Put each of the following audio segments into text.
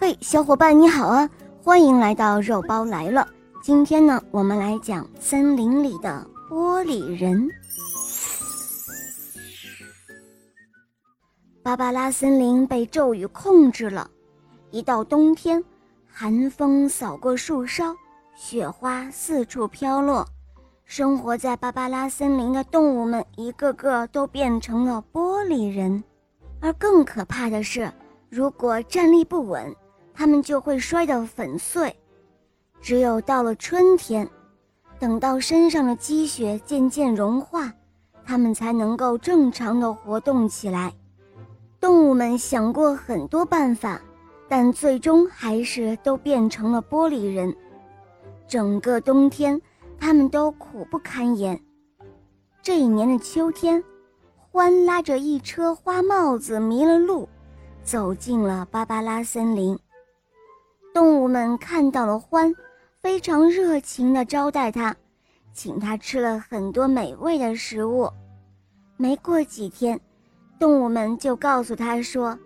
嘿，小伙伴你好啊，欢迎来到肉包来了。今天呢，我们来讲森林里的玻璃人。芭芭拉森林被咒语控制了，一到冬天，寒风扫过树梢，雪花四处飘落。生活在芭芭拉森林的动物们，一个个都变成了玻璃人。而更可怕的是，如果站立不稳，它们就会摔得粉碎。只有到了春天，等到身上的积雪渐渐融化，它们才能够正常的活动起来。动物们想过很多办法，但最终还是都变成了玻璃人。整个冬天。他们都苦不堪言。这一年的秋天，欢拉着一车花帽子迷了路，走进了芭芭拉森林。动物们看到了獾，非常热情地招待他，请他吃了很多美味的食物。没过几天，动物们就告诉他说：“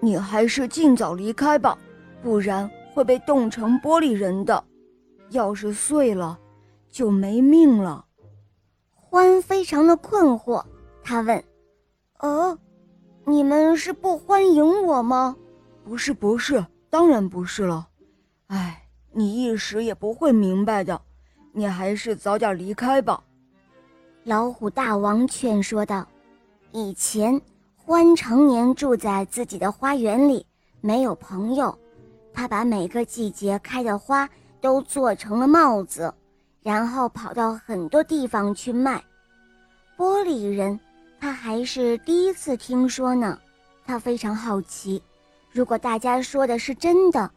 你还是尽早离开吧，不然会被冻成玻璃人的。要是碎了。”就没命了。獾非常的困惑，他问：“哦，你们是不欢迎我吗？”“不是，不是，当然不是了。”“哎，你一时也不会明白的，你还是早点离开吧。”老虎大王劝说道：“以前欢常年住在自己的花园里，没有朋友。他把每个季节开的花都做成了帽子。”然后跑到很多地方去卖。玻璃人，他还是第一次听说呢。他非常好奇，如果大家说的是真的，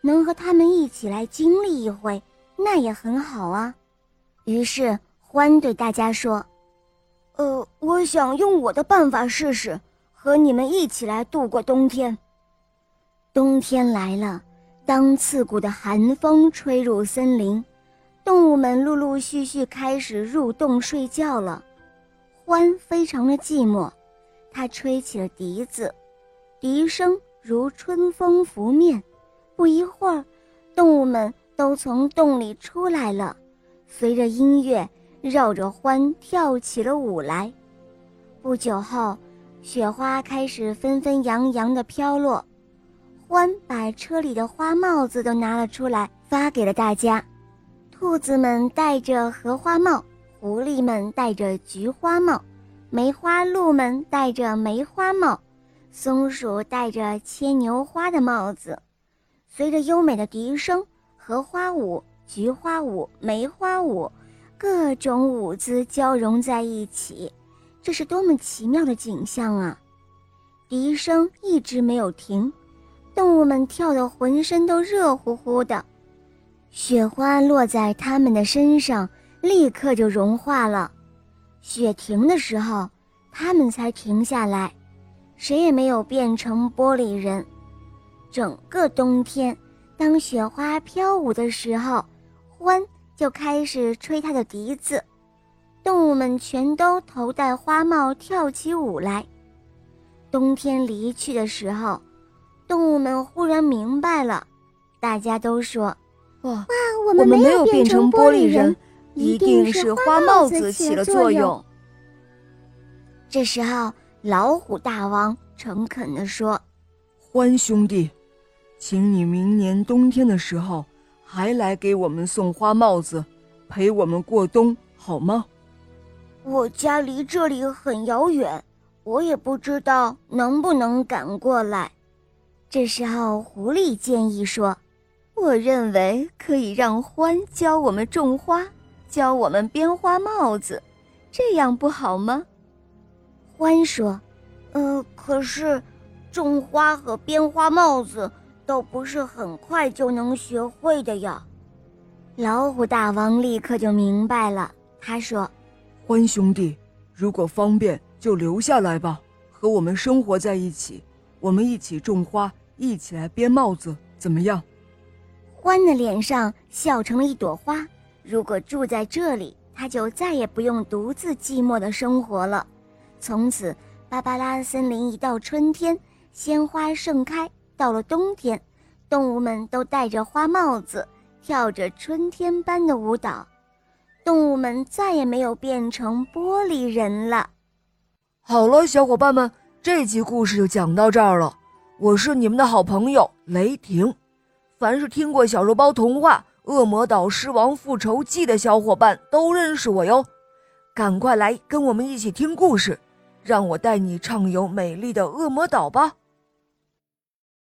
能和他们一起来经历一回，那也很好啊。于是欢对大家说：“呃，我想用我的办法试试，和你们一起来度过冬天。”冬天来了，当刺骨的寒风吹入森林。动物们陆陆续续开始入洞睡觉了，欢非常的寂寞，他吹起了笛子，笛声如春风拂面。不一会儿，动物们都从洞里出来了，随着音乐绕着欢跳起了舞来。不久后，雪花开始纷纷扬扬地飘落，欢把车里的花帽子都拿了出来，发给了大家。兔子们戴着荷花帽，狐狸们戴着菊花帽，梅花鹿们戴着梅花帽，松鼠戴着牵牛花的帽子。随着优美的笛声，荷花舞、菊花舞、梅花舞，各种舞姿交融在一起，这是多么奇妙的景象啊！笛声一直没有停，动物们跳得浑身都热乎乎的。雪花落在它们的身上，立刻就融化了。雪停的时候，它们才停下来，谁也没有变成玻璃人。整个冬天，当雪花飘舞的时候，獾就开始吹它的笛子，动物们全都头戴花帽，跳起舞来。冬天离去的时候，动物们忽然明白了，大家都说。哇！我们没有变成玻璃人，一定是花帽子起了作用。这时候，老虎大王诚恳地说：“欢兄弟，请你明年冬天的时候还来给我们送花帽子，陪我们过冬，好吗？”我家离这里很遥远，我也不知道能不能赶过来。这时候，狐狸建议说。我认为可以让獾教我们种花，教我们编花帽子，这样不好吗？欢说：“呃，可是种花和编花帽子都不是很快就能学会的呀。”老虎大王立刻就明白了，他说：“欢兄弟，如果方便就留下来吧，和我们生活在一起，我们一起种花，一起来编帽子，怎么样？”欢的脸上笑成了一朵花。如果住在这里，他就再也不用独自寂寞的生活了。从此，芭芭拉森林一到春天，鲜花盛开；到了冬天，动物们都戴着花帽子，跳着春天般的舞蹈。动物们再也没有变成玻璃人了。好了，小伙伴们，这集故事就讲到这儿了。我是你们的好朋友雷霆。凡是听过小肉包童话《恶魔岛狮王复仇记》的小伙伴都认识我哟。赶快来跟我们一起听故事，让我带你畅游美丽的恶魔岛吧。